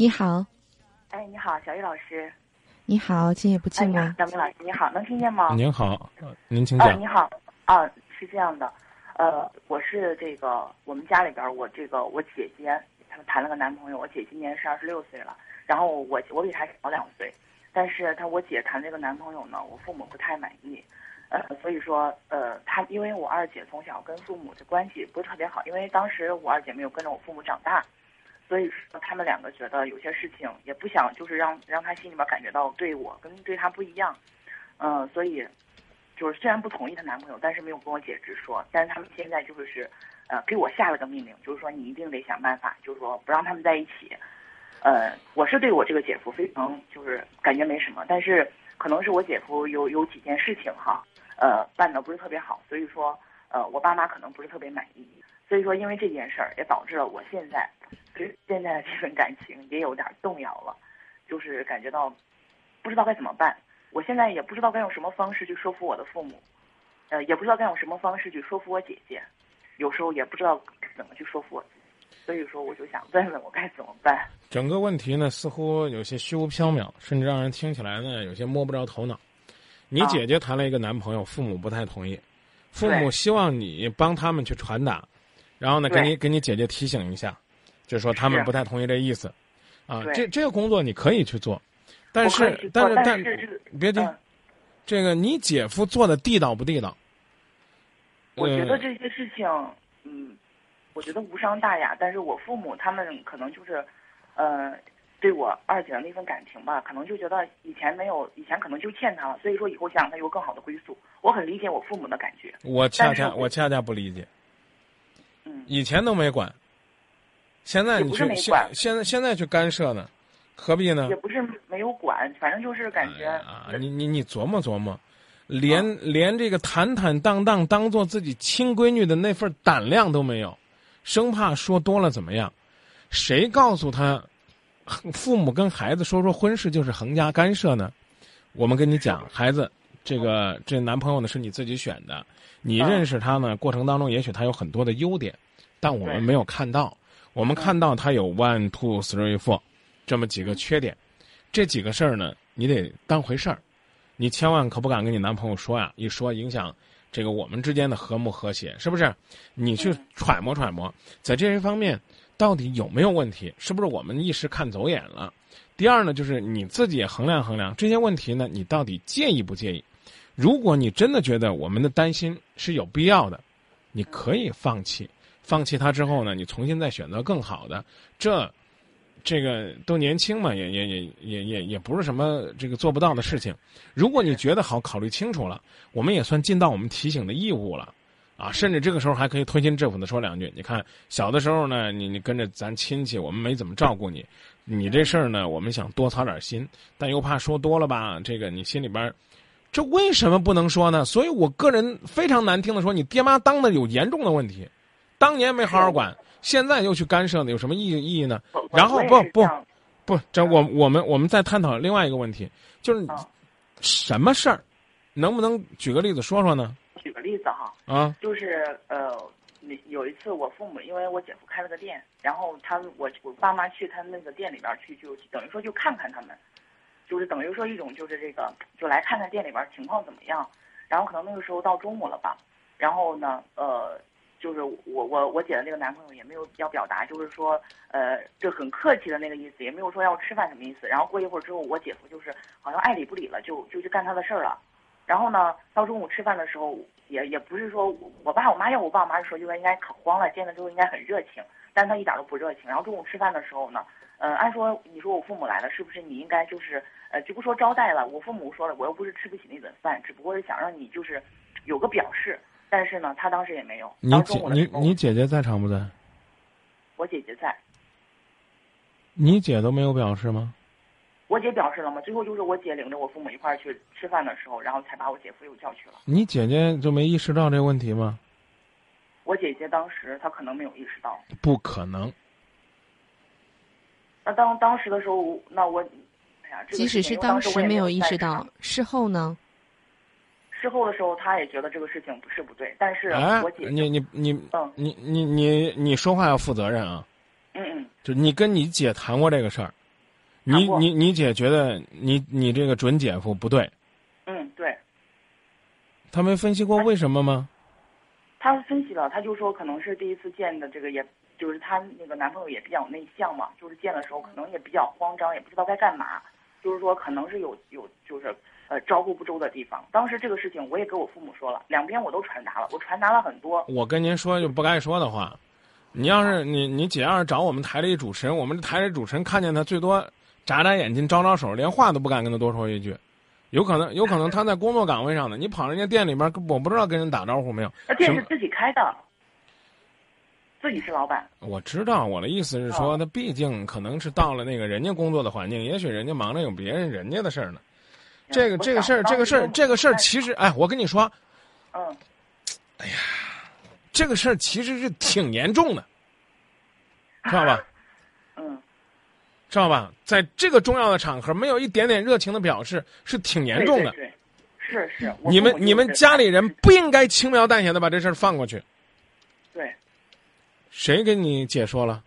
你好，哎，你好，小玉老师。你好，今夜不寂寞。张明老师，你好，能听见吗？您好，您请啊，讲。你好，啊，是这样的，呃，我是这个我们家里边儿，我这个我姐姐她谈了个男朋友，我姐今年是二十六岁了，然后我我比她小两岁，但是她我姐谈这个男朋友呢，我父母不太满意，呃，所以说呃，她因为我二姐从小跟父母的关系不是特别好，因为当时我二姐没有跟着我父母长大。所以说，他们两个觉得有些事情也不想，就是让让他心里边感觉到对我跟对他不一样，嗯、所以就是虽然不同意她男朋友，但是没有跟我姐直说。但是他们现在就是，呃，给我下了个命令，就是说你一定得想办法，就是说不让他们在一起。呃，我是对我这个姐夫非常就是感觉没什么，但是可能是我姐夫有有几件事情哈，呃，办的不是特别好，所以说呃，我爸妈可能不是特别满意。所以说，因为这件事儿也导致了我现在对现在的这份感情也有点动摇了，就是感觉到不知道该怎么办。我现在也不知道该用什么方式去说服我的父母，呃，也不知道该用什么方式去说服我姐姐，有时候也不知道怎么去说服我。所以说，我就想问问我该怎么办。整个问题呢，似乎有些虚无缥缈，甚至让人听起来呢有些摸不着头脑。你啊姐姐谈了一个男朋友，父母不太同意，父母希望你帮他们去传达，然后呢，给你给你姐姐提醒一下，就是说他们不太同意这意思，啊，对这这个工作你可以去做，但是但但是但是这个别急，嗯这个你姐夫做的地道不地道？我觉得呃这些事情，嗯，我觉得无伤大雅。但是我父母他们可能就是，呃，对我二姐的那份感情吧，可能就觉得以前没有，以前可能就欠她了，所以说以后想让她有更好的归宿。我很理解我父母的感觉，我恰恰我恰恰不理解，嗯，以前都没管，现在你去现现在现在去干涉呢，何必呢？也？不是没有管，反正就是感觉，啊，你你你琢磨琢磨，连、连这个坦坦荡荡当做自己亲闺女的那份胆量都没有，生怕说多了怎么样？谁告诉他，父母跟孩子说说婚事就是横加干涉呢？我们跟你讲，孩子，这个这男朋友呢是你自己选的，你嗯认识他呢过程当中，也许他有很多的优点，但我们没有看到，我们看到他有 one two three four 这么几个缺点，这几个事儿呢，你得当回事儿，你千万可不敢跟你男朋友说呀，一说影响这个我们之间的和睦和谐，是不是？你去嗯揣摩揣摩，在这些方面到底有没有问题？是不是我们一时看走眼了？第二呢，就是你自己也衡量衡量这些问题呢，你到底介意不介意？如果你真的觉得我们的担心是有必要的，你可以放弃，放弃他之后呢，你重新再选择更好的，这。这个都年轻嘛，也也也也也也不是什么这个做不到的事情。如果你觉得好，考虑清楚了，我们也算尽到我们提醒的义务了，啊，甚至这个时候还可以推心置腹的说两句。你看，小的时候呢，你你跟着咱亲戚，我们没怎么照顾你，你这事儿呢，我们想多操点心，但又怕说多了吧，这个你心里边，这为什么不能说呢？所以我个人非常难听的说，你爹妈当的有严重的问题，当年没好好管，现在又去干涉呢，有什么意义意义呢？然后不不不，这我我们我们再探讨另外一个问题，就是啊什么事儿，能不能举个例子说说呢？举个例子哈，啊，就是呃，你有一次我父母因为我姐夫开了个店，然后他我我爸妈去他那个店里边去，就等于说就看看他们，就是等于说一种就是这个就来看看店里边情况怎么样。然后可能那个时候到中午了吧，然后呢，呃，就是我我我姐的那个男朋友也没有要表达，就是说呃，就很客气的那个意思，也没有说要吃饭什么意思。然后过一会儿之后，我姐夫就是好像爱理不理了，就就去干他的事儿了。然后呢，到中午吃饭的时候，也也不是说我爸我妈要我爸我妈说就应该可慌了，见了之后应该很热情，但他一点都不热情。然后中午吃饭的时候呢，呃，按说你说我父母来了，是不是你应该就是呃，就不说招待了，我父母说了，我又不是吃不起那顿饭，只不过是想让你就是有个表示。但是呢，他当时也没有。你姐你你姐姐在场不在？我姐姐在，你姐都没有表示吗？我姐表示了吗？最后就是我姐领着我父母一块儿去吃饭的时候，然后才把我姐夫又叫去了。你姐姐就没意识到这个问题吗？我姐姐当时她可能没有意识到。不可能，那当当时的时候，那我，哎呀，这个即使是当当时没有意识到，事后呢？事后的时候，他也觉得这个事情不是不对，但是哎我姐，你你你嗯你你你你说话要负责任啊！嗯嗯就你跟你姐谈过这个事儿，你过你你姐觉得你你这个准姐夫不对，嗯，对，他没分析过为什么吗？他分析了，他就说可能是第一次见的这个也，就是她那个男朋友也比较内向嘛，就是见的时候可能也比较慌张，也不知道该干嘛，就是说可能是有有就是呃招呼不周的地方。当时这个事情我也给我父母说了，两边我都传达了，我传达了很多。我跟您说就不该说的话，你要是你你姐要是找我们台里主持人，我们台里主持人看见他最多眨眨眼睛、招招手，连话都不敢跟他多说一句。有可能，有可能他在工作岗位上呢，你跑人家店里边，我不知道跟人打招呼没有。那店是自己开的，自己是老板。我知道，我的意思是说，哦他毕竟可能是到了那个人家工作的环境，也许人家忙着有别人人家的事儿呢。这个这个事儿，这个事儿，这个事儿，其实，哎，我跟你说，嗯，哎呀这个事儿其实是挺严重的，知道吧？嗯，知道吧？在这个重要的场合，没有一点点热情的表示，是挺严重的。对对对是是。你们你们家里人不应该轻描淡写的把这事儿放过去。对，谁跟你姐说了？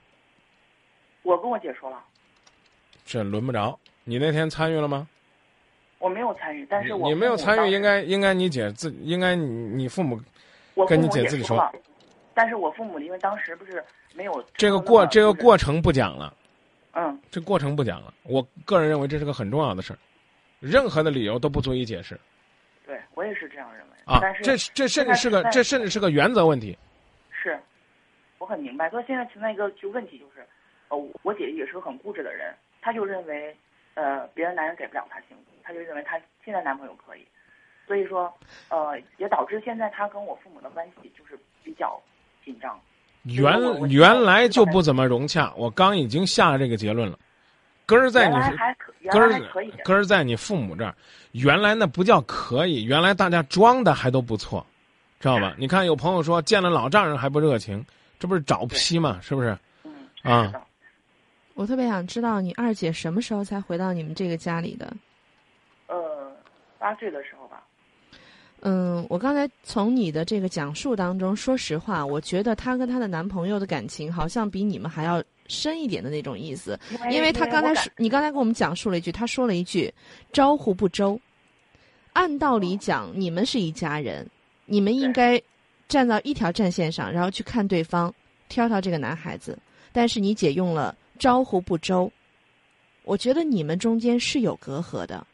我跟我姐说了，这轮不着。你那天参与了吗？我没有参与，但是我你没有参与，应该应该你姐自应该你你父母我跟你姐自己说了，但是我父母因为当时不是没有这个过这个过程不讲了，嗯这过程不讲了。我个人认为这是个很重要的事儿，任何的理由都不足以解释对我也是这样认为啊但。是这这甚至是个这甚至是个原则问题。是，我很明白。所以现在存在一个就问题就是，呃，我我姐姐也是个很固执的人，她就认为，呃，别的男人给不了她幸福，她就认为她现在男朋友可以，所以说，呃，也导致现在她跟我父母的关系就是比较紧张。原原来就不怎么融洽，我刚已经下了这个结论了。根儿在你还可，原根儿来可以，根儿在你父母这儿，原来那不叫可以，原来大家装的还都不错，知道吧？你看有朋友说见了老丈人还不热情，这不是找批吗？是不是？嗯，啊，我特别想知道你二姐什么时候才回到你们这个家里的？呃，八岁的时候吧，嗯，我刚才从你的这个讲述当中，说实话，我觉得她跟她的男朋友的感情好像比你们还要深一点的那种意思。因因为她刚才我感说，你刚才给我们讲述了一句，她说了一句“招呼不周”。按道理讲，你们是一家人，你们应该站到一条战线上，然后去看对方，挑挑这个男孩子。但是你姐用了“招呼不周”，我觉得你们中间是有隔阂的。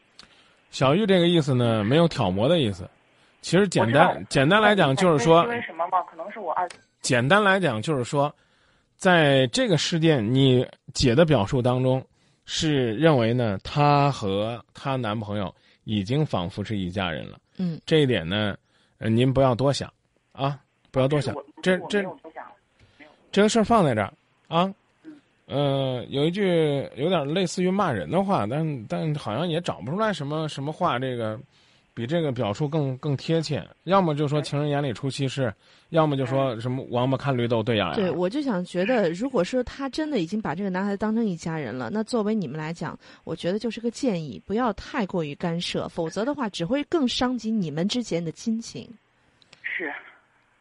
小玉这个意思呢，没有挑拨的意思。其实简单简单来讲就是说因，为什么嘛？可能是我二简单来讲就是说，在这个事件，你姐的表述当中是认为呢，她和她男朋友已经仿佛是一家人了。嗯，这一点呢，呃，您不要多想啊，不要多想这这这个事儿放在这儿啊嗯。呃，有一句有点类似于骂人的话，但但好像也找不出来什么什么话，这个比这个表述更更贴切。要么就说情人眼里出西施，要么就说什么王八看绿豆对眼儿。对，我就想觉得，如果说他真的已经把这个男孩子当成一家人了，那作为你们来讲，我觉得就是个建议，不要太过于干涉，否则的话只会更伤及你们之间的亲情。是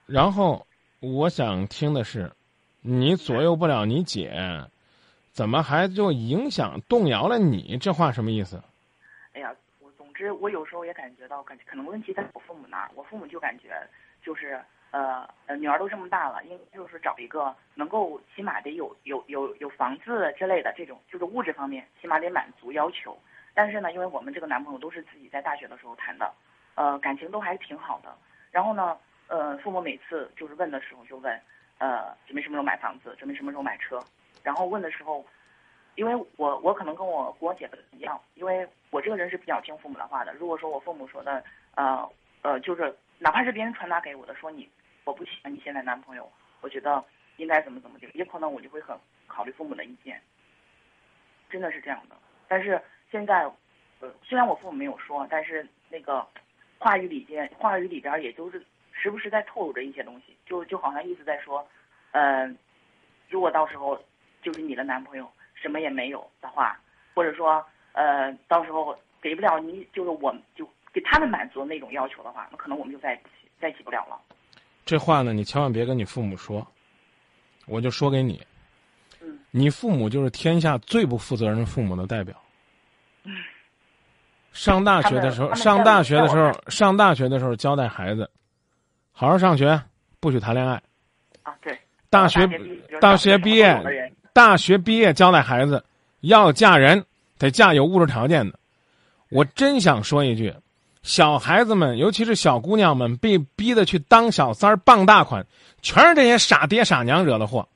然后我想听的是，你左右不了你姐，怎么还就影响动摇了你？这话什么意思？哎呀，我总之我有时候也感觉到，感可能问题在我父母那儿，我父母就感觉就是呃呃女儿都这么大了，应就是找一个能够起码得有有有有房子之类的这种，就是物质方面起码得满足要求。但是呢，因为我们这个男朋友都是自己在大学的时候谈的，呃，感情都还挺好的。然后呢，呃，父母每次就是问的时候就问，呃，准备什么时候买房子，准备什么时候买车。然后问的时候，因为我我可能跟我跟我姐夫一样，因为我这个人是比较听父母的话的。如果说我父母说的，呃呃，就是哪怕是别人传达给我的，说你我不喜欢你现在男朋友，我觉得应该怎么怎么地，也可能我就会很考虑父母的意见，真的是这样的。但是现在，呃，虽然我父母没有说，但是那个话语里边话语里边也都是时不时在透露着一些东西，就就好像意思在说，呃，如果到时候就是你的男朋友什么也没有的话，或者说呃到时候给不了你就是我们就给他们满足那种要求的话，那可能我们就在一起在一起不了了。这话呢，你千万别跟你父母说，我就说给你。嗯你父母就是天下最不负责任父母的代表。上大学的时候，上大学的时候，上大学的时候交代孩子，好好上学，不许谈恋爱。啊，对，大学大学毕业，大学毕业交代孩子要嫁人，得嫁有物质条件的。我真想说一句，小孩子们，尤其是小姑娘们，被逼的去当小三儿、傍大款，全是这些傻爹傻娘惹的祸。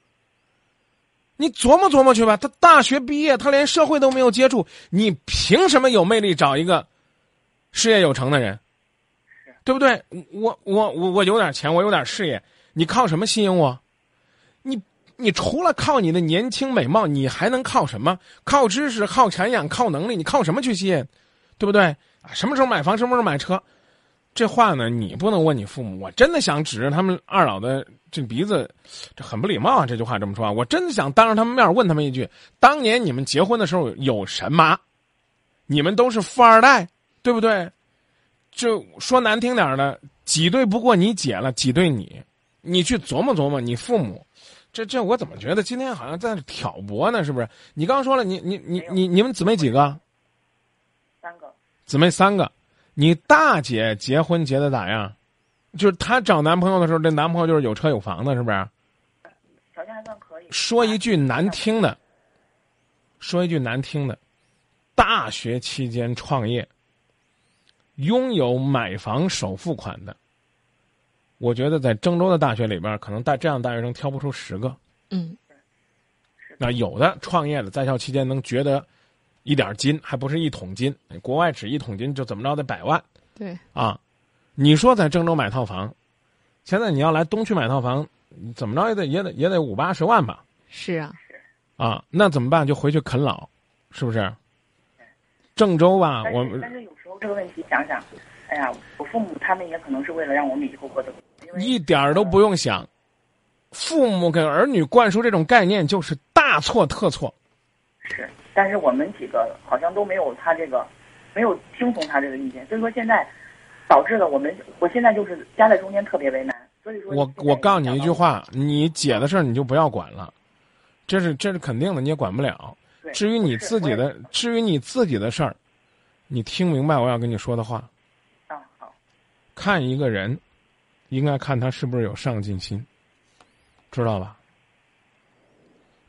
你琢磨琢磨去吧，他大学毕业，他连社会都没有接触，你凭什么有魅力找一个事业有成的人？对不对？我我我我有点钱，我有点事业，你靠什么吸引我？你你除了靠你的年轻美貌，你还能靠什么？靠知识、靠涵养、靠能力，你靠什么去吸引？对不对？啊，什么时候买房，什么时候买车？这话呢，你不能问你父母。我真的想指着他们二老的这鼻子，这很不礼貌啊！这句话这么说啊，我真的想当着他们面问他们一句：当年你们结婚的时候有什么？你们都是富二代，对不对？就说难听点的，挤兑不过你姐了，挤兑你。你去琢磨琢磨，你父母，这这我怎么觉得今天好像在挑拨呢？是不是？你刚说了，你你你你你们姊妹几个？三个，姊妹三个。你大姐结婚结的咋样？就是她找男朋友的时候，这男朋友就是有车有房的，是不是？条件还算可以。说一句难听的，说一句难听的，大学期间创业，拥有买房首付款的，我觉得在郑州的大学里边，可能大这样大学生挑不出十个。嗯，那有的创业的在校期间能觉得一点金，还不是一桶金，国外只一桶金就怎么着得百万对，啊！你说在郑州买套房，现在你要来东区买套房，怎么着也得也得也得五八十万吧？是啊，啊，那怎么办？就回去啃老，是不是？郑州吧，我是但是有时候这个问题想想，哎呀，我父母他们也可能是为了让我们以后过得，因为一点儿都不用想。父母给儿女灌输这种概念，就是大错特错。是，但是我们几个好像都没有他这个，没有听从他这个意见，所以说现在导致了我们，我现在就是夹在中间特别为难。所以说，我我告诉你一句，话，你姐的事儿你就不要管了，这是这是肯定的，你也管不了。至于你自己的，至于你自己的事儿，你听明白我要跟你说的话。我也啊好，看一个人，应该看他是不是有上进心，知道吧？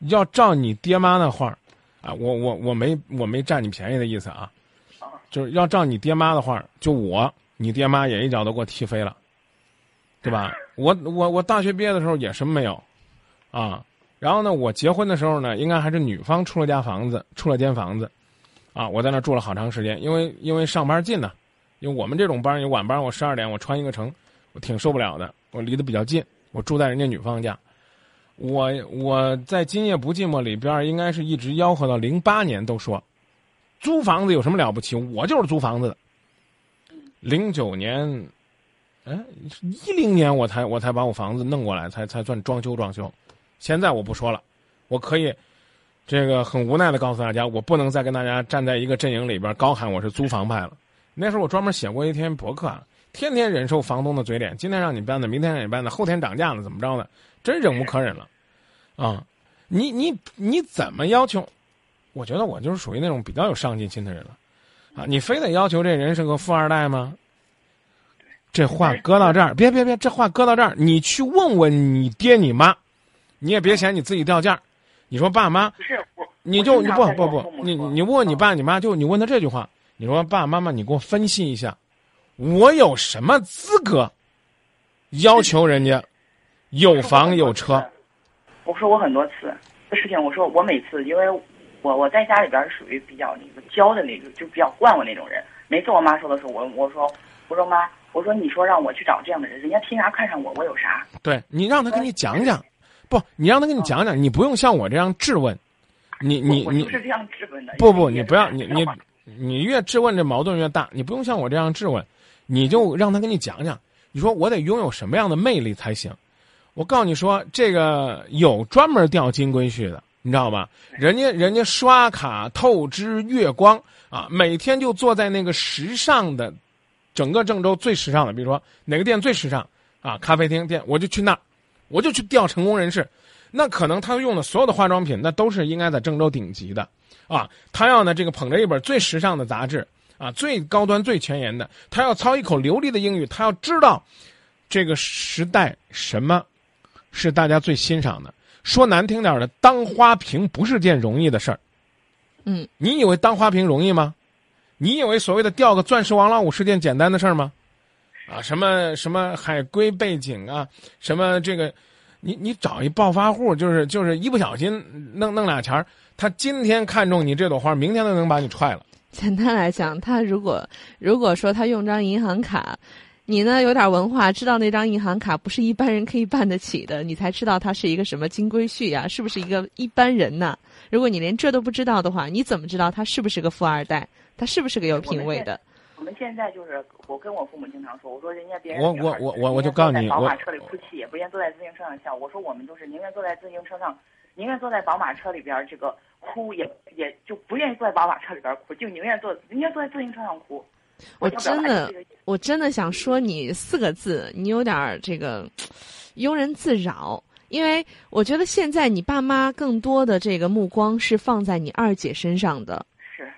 要照你爹妈那话啊，我我我没我没占你便宜的意思啊，就是要照你爹妈的话，就我，你爹妈也一脚都给我踢飞了，对吧？我我我大学毕业的时候也什么没有，啊，然后呢，我结婚的时候呢，应该还是女方出了家房子，出了间房子，啊，我在那住了好长时间，因为因为上班近呢，因为我们这种班有晚班，我十二点我穿一个城，我挺受不了的，我离得比较近，我住在人家女方家。我我在今夜不寂寞里边儿应该是一直吆喝到零八年，都说租房子有什么了不起？我就是租房子的。零九年，哎，一零年我才我才把我房子弄过来，才才算装修装修。现在我不说了，我可以这个很无奈的告诉大家，我不能再跟大家站在一个阵营里边高喊我是租房派了。那时候我专门写过一篇博客啊，天天忍受房东的嘴脸，今天让你搬的，明天让你搬的，后天涨价了，怎么着的？真忍无可忍了，啊！你你你怎么要求？我觉得我就是属于那种比较有上进心的人了，啊！你非得要求这人是个富二代吗？这话搁到这儿，别别别，这话搁到这儿，你去问问你爹你妈，你也别嫌你自己掉价。你说爸妈，不是我，你就你不不不你你问问你爸你妈，就你问他这句话，你说爸爸妈妈，你给我分析一下，我有什么资格要求人家有房有车？我说过很多次这事情，我说我每次，因为我我在家里边是属于比较那个娇的那种，就比较惯我那种人。每次我妈说的时候，我我说我说妈，我说你说让我去找这样的人，人家凭啥看上我？我有啥？对你让他跟你讲讲，不，你让他跟你讲讲，你不用像我这样质问，你你你是这样质问的。不不，你不要你你你越质问这矛盾越大，你不用像我这样质问，你就让他跟你讲讲，你说我得拥有什么样的魅力才行？我告诉你说，这个有专门钓金龟婿的，你知道吧？人家人家刷卡透支月光啊，每天就坐在那个时尚的，整个郑州最时尚的，比如说哪个店最时尚啊，咖啡厅店，我就去那儿，我就去钓成功人士。那可能他用的所有的化妆品，那都是应该在郑州顶级的，啊，他要呢这个捧着一本最时尚的杂志，啊，最高端、最前沿的，他要操一口流利的英语，他要知道这个时代什么是大家最欣赏的。说难听点的，当花瓶不是件容易的事儿。嗯，你以为当花瓶容易吗？你以为所谓的钓个钻石王老五是件简单的事儿吗？啊，什么什么海归背景啊，什么这个，你你找一暴发户，就是就是一不小心弄弄俩钱儿，他今天看中你这朵花，明天都能把你踹了。简单来讲，他如果如果说他用张银行卡，你呢有点文化，知道那张银行卡不是一般人可以办得起的，你才知道他是一个什么金龟婿呀、是不是一个一般人呐？如果你连这都不知道的话，你怎么知道他是不是个富二代？他是不是个有品位的？我们现在就是，我跟我父母经常说，我说人家别人我我我我我就告诉你宝马我车里哭泣，也不愿坐在自行车上笑。我说我们就是宁愿坐在自行车上，宁愿坐在宝马车里边儿这个哭，也也就不愿意坐在宝马车里边儿哭，就宁愿坐宁愿坐在自行车上哭。我真的我真的想说你四个字，你有点儿这个庸人自扰。因为我觉得现在你爸妈更多的这个目光是放在你二姐身上的，是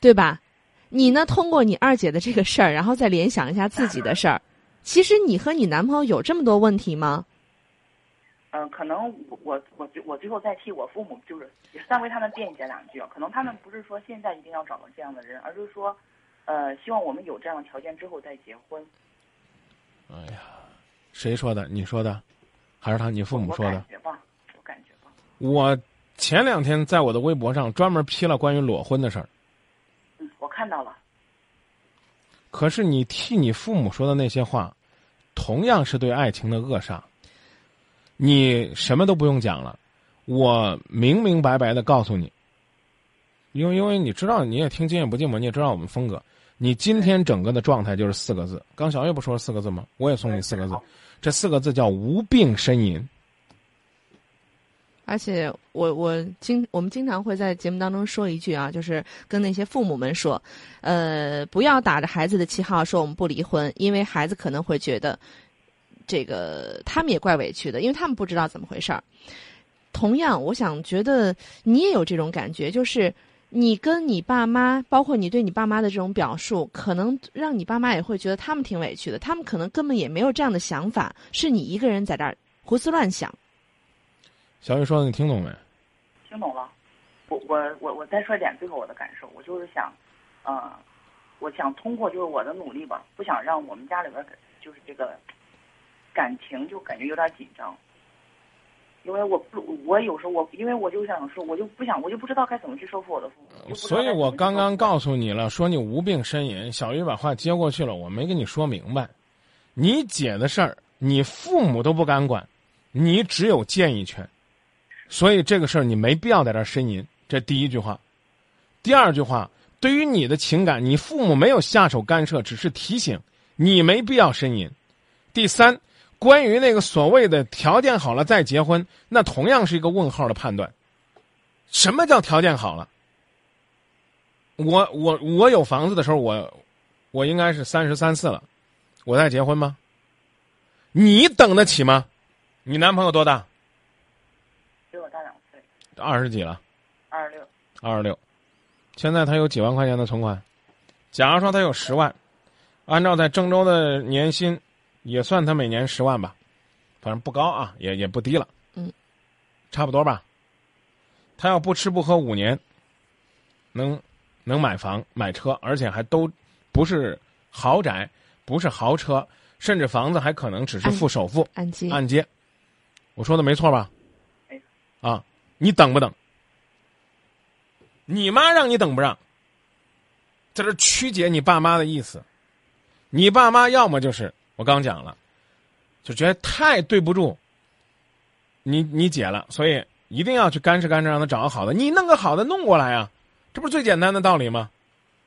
对吧？你呢，通过你二姐的这个事儿，然后再联想一下自己的事儿。其实你和你男朋友有这么多问题吗？嗯、可能我我我最我最后再替我父母就是也算为他们辩解两句啊。可能他们不是说现在一定要找到这样的人，而是说，呃，希望我们有这样的条件之后再结婚。哎呀，谁说的？你说的，还是他你父母说的感？觉吧，我感觉吧。我前两天在我的微博上专门批了关于裸婚的事儿。嗯，我看到了。可是你替你父母说的那些话，同样是对爱情的扼杀。你什么都不用讲了，我明明白白的告诉你，因为因为你知道，你也听经验不寂寞，你也知道我们风格。你今天整个的状态就是四个字，刚小月不说了四个字吗？我也送你四个字，这四个字叫无病呻吟。而且我我经我们经常会在节目当中说一句啊，就是跟那些父母们说，呃，不要打着孩子的旗号说我们不离婚，因为孩子可能会觉得这个他们也怪委屈的，因为他们不知道怎么回事儿。同样，我想觉得你也有这种感觉，就是你跟你爸妈，包括你对你爸妈的这种表述，可能让你爸妈也会觉得他们挺委屈的，他们可能根本也没有这样的想法，是你一个人在这儿胡思乱想。小雨说你听懂没？听懂了，我我我我再说一点最后我的感受，我就是想，呃，我想通过就是我的努力吧，不想让我们家里边儿就是这个感情就感觉有点紧张，因为我不我有时候我因为我就想说，我就不想我就不知道该怎么去说服我的父母，所以我刚刚告诉你了，说你无病呻吟。小鱼把话接过去了，我没跟你说明白。你姐的事儿，你父母都不敢管，你只有建议权。所以这个事儿你没必要在这呻吟。这第一句话，第二句话，对于你的情感，你父母没有下手干涉，只是提醒你没必要呻吟。第三，关于那个所谓的条件好了再结婚，那同样是一个问号的判断。什么叫条件好了？我我我有房子的时候，我我应该是三十三四了，我再结婚吗？你等得起吗？你男朋友多大？比我大两岁，二十几了，二十六，二十六。现在他有几万块钱的存款，假如说他有十万，按照在郑州的年薪，也算他每年十万吧，反正不高啊，也也不低了，嗯，差不多吧。他要不吃不喝五年，能能买房买车，而且还都不是豪宅，不是豪车，甚至房子还可能只是付首付按揭，按揭。我说的没错吧？啊，你等不等？你妈让你等不让？在这曲解你爸妈的意思。你爸妈要么就是我刚讲了，就觉得太对不住你你姐了，所以一定要去干涉干涉，让她找个好的。你弄个好的弄过来啊，这不是最简单的道理吗？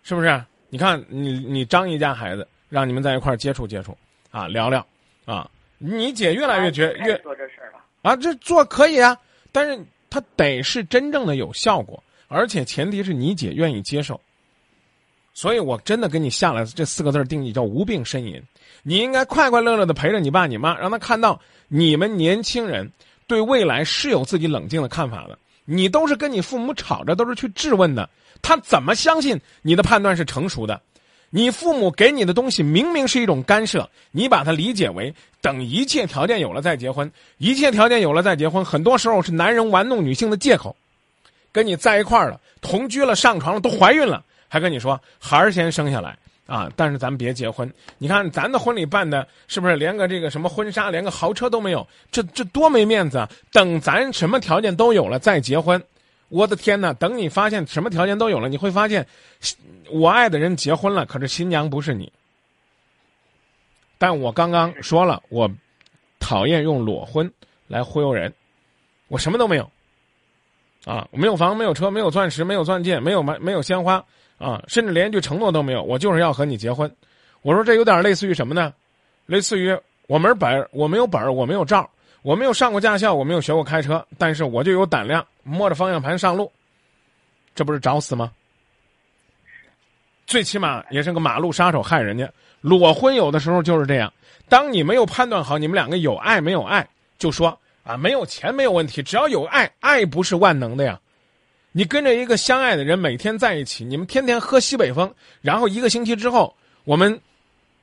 是不是？你看你你张姨家孩子，让你们在一块儿接触接触啊，聊聊啊。你姐越来越觉越做这事儿了，啊，这做可以啊，但是它得是真正的有效果，而且前提是你姐愿意接受。所以我真的给你下了这四个字定义，叫无病呻吟。你应该快快乐乐的陪着你爸你妈，让他看到你们年轻人对未来是有自己冷静的看法的。你都是跟你父母吵着，都是去质问的，他怎么相信你的判断是成熟的？你父母给你的东西明明是一种干涉，你把它理解为等一切条件有了再结婚，一切条件有了再结婚，很多时候是男人玩弄女性的借口。跟你在一块儿了，同居了，上床了，都怀孕了，还跟你说孩儿先生下来啊！但是咱别结婚。你看咱的婚礼办的是不是连个这个什么婚纱，连个豪车都没有？这这多没面子啊！等咱什么条件都有了再结婚，我的天哪！等你发现什么条件都有了，你会发现，我爱的人结婚了，可是新娘不是你。但我刚刚说了，我讨厌用裸婚来忽悠人，我什么都没有。啊，我没有房，没有车，没有钻石，没有钻戒，没有没没有鲜花，啊，甚至连一句承诺都没有。我就是要和你结婚。我说这有点类似于什么呢？类似于我没本儿，我没有本儿，我没有照，我没有上过驾校，我没有学过开车，但是我就有胆量摸着方向盘上路，这不是找死吗？最起码也是个马路杀手，害人家。裸婚有的时候就是这样，当你没有判断好你们两个有爱没有爱，就说。啊，没有钱没有问题，只要有爱，爱不是万能的呀。你跟着一个相爱的人每天在一起，你们天天喝西北风，然后一个星期之后，我们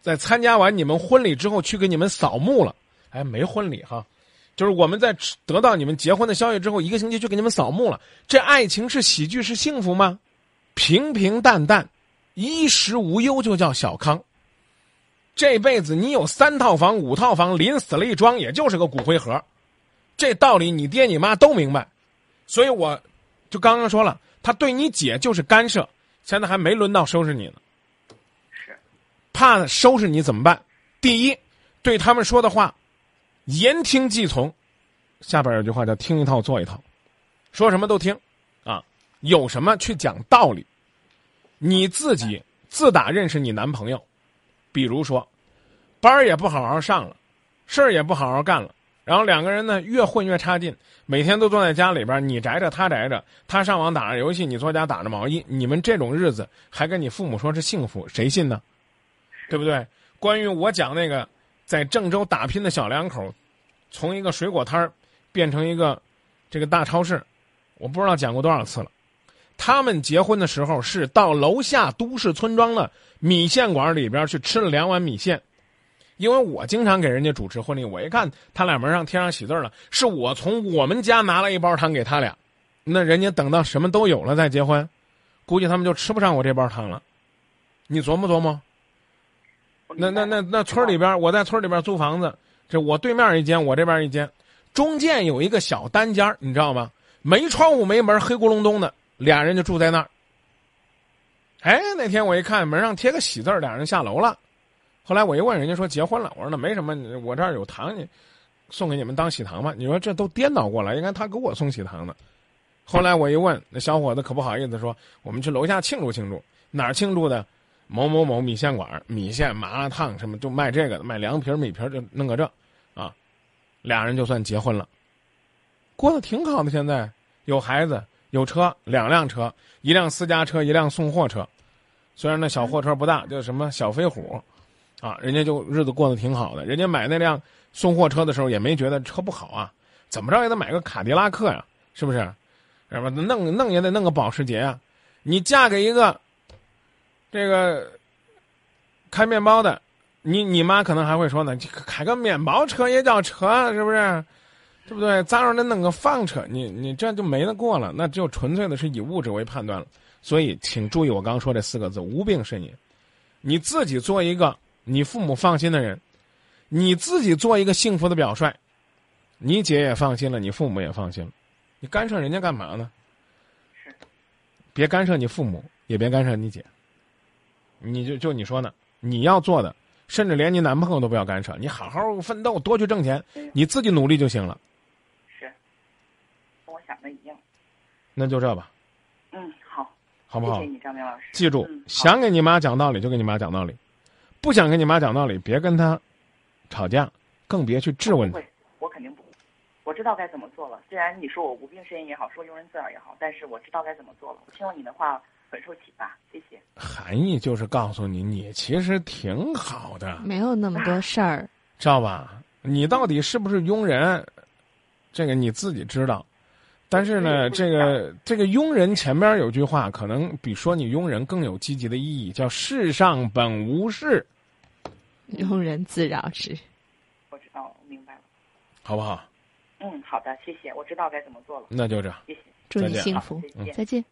在参加完你们婚礼之后去给你们扫墓了。哎，没婚礼哈，就是我们在得到你们结婚的消息之后，一个星期去给你们扫墓了。这爱情是喜剧是幸福吗？平平淡淡，衣食无忧就叫小康。这辈子你有三套房五套房，临死了一装，也就是个骨灰盒。这道理你爹你妈都明白，所以我，就刚刚说了，他对你姐就是干涉，现在还没轮到收拾你呢。是，怕收拾你怎么办？第一，对他们说的话，言听计从。下边有句话叫“听一套做一套”，说什么都听，啊，有什么去讲道理。你自己自打认识你男朋友，比如说，班儿也不好好上了，事儿也不好好干了。然后两个人呢越混越差劲，每天都坐在家里边，你宅着他宅着，他上网打着游戏，你坐家打着毛衣，你们这种日子还跟你父母说是幸福，谁信呢？对不对？关于我讲那个在郑州打拼的小两口，从一个水果摊儿变成一个这个大超市，我不知道讲过多少次了。他们结婚的时候是到楼下都市村庄的米线馆里边去吃了两碗米线。因为我经常给人家主持婚礼，我一看他俩门上贴上喜字了，是我从我们家拿了一包糖给他俩，那人家等到什么都有了再结婚，估计他们就吃不上我这包糖了。你琢磨琢磨。那那那那村里边，我在村里边租房子，这我对面一间，我这边一间，中间有一个小单间你知道吗？没窗户没门，黑咕隆咚的，俩人就住在那儿。哎，那天我一看门上贴个喜字俩人下楼了。后来我一问，人家说结婚了。我说那没什么，我这儿有糖，你送给你们当喜糖吧。你说这都颠倒过来，应该他给我送喜糖呢。后来我一问，那小伙子可不好意思说，我们去楼下庆祝庆祝。哪儿庆祝的？某某某米线馆，米线、麻辣烫什么就卖这个，卖凉皮、米皮就弄个这，啊，俩人就算结婚了，过得挺好的。现在有孩子，有车，两辆车，一辆私家车，一辆送货车。虽然那小货车不大，叫什么小飞虎。啊，人家就日子过得挺好的。人家买那辆送货车的时候，也没觉得车不好啊，怎么着也得买个卡迪拉克呀，是不是？是吧？弄弄也得弄个保时捷啊。你嫁给一个这个开面包的，你你妈可能还会说呢，开个面包车也叫车，是不是？对不对？咋着得弄个房车？你你这就没得过了，那就纯粹的是以物质为判断了。所以，请注意我刚说这四个字：无病呻吟。你自己做一个。你父母放心的人，你自己做一个幸福的表率，你姐也放心了，你父母也放心了，你干涉人家干嘛呢？是，别干涉你父母，也别干涉你姐。你就就你说呢？你要做的，甚至连你男朋友都不要干涉，你好好奋斗，多去挣钱，你自己努力就行了。是，跟我想的一样。那就这吧。嗯，好，好不好？谢谢你，张明老师。记住，想给你妈讲道理就给你妈讲道理。不想跟你妈讲道理，别跟她吵架，更别去质问她。我肯定不会，我知道该怎么做了。虽然你说我无病呻吟也好，说庸人自扰也好，但是我知道该怎么做了。我听了你的话，很受启发，谢谢。含义就是告诉你，你其实挺好的，没有那么多事儿，知道吧？你到底是不是庸人？这个你自己知道。但是呢，这个这个庸人前边有句话，可能比说你庸人更有积极的意义，叫“世上本无事庸人自扰之。我知道，我明白了。”，好不好？嗯，好的，谢谢，我知道该怎么做了，那就这样。谢谢，祝你幸福，再见。再见。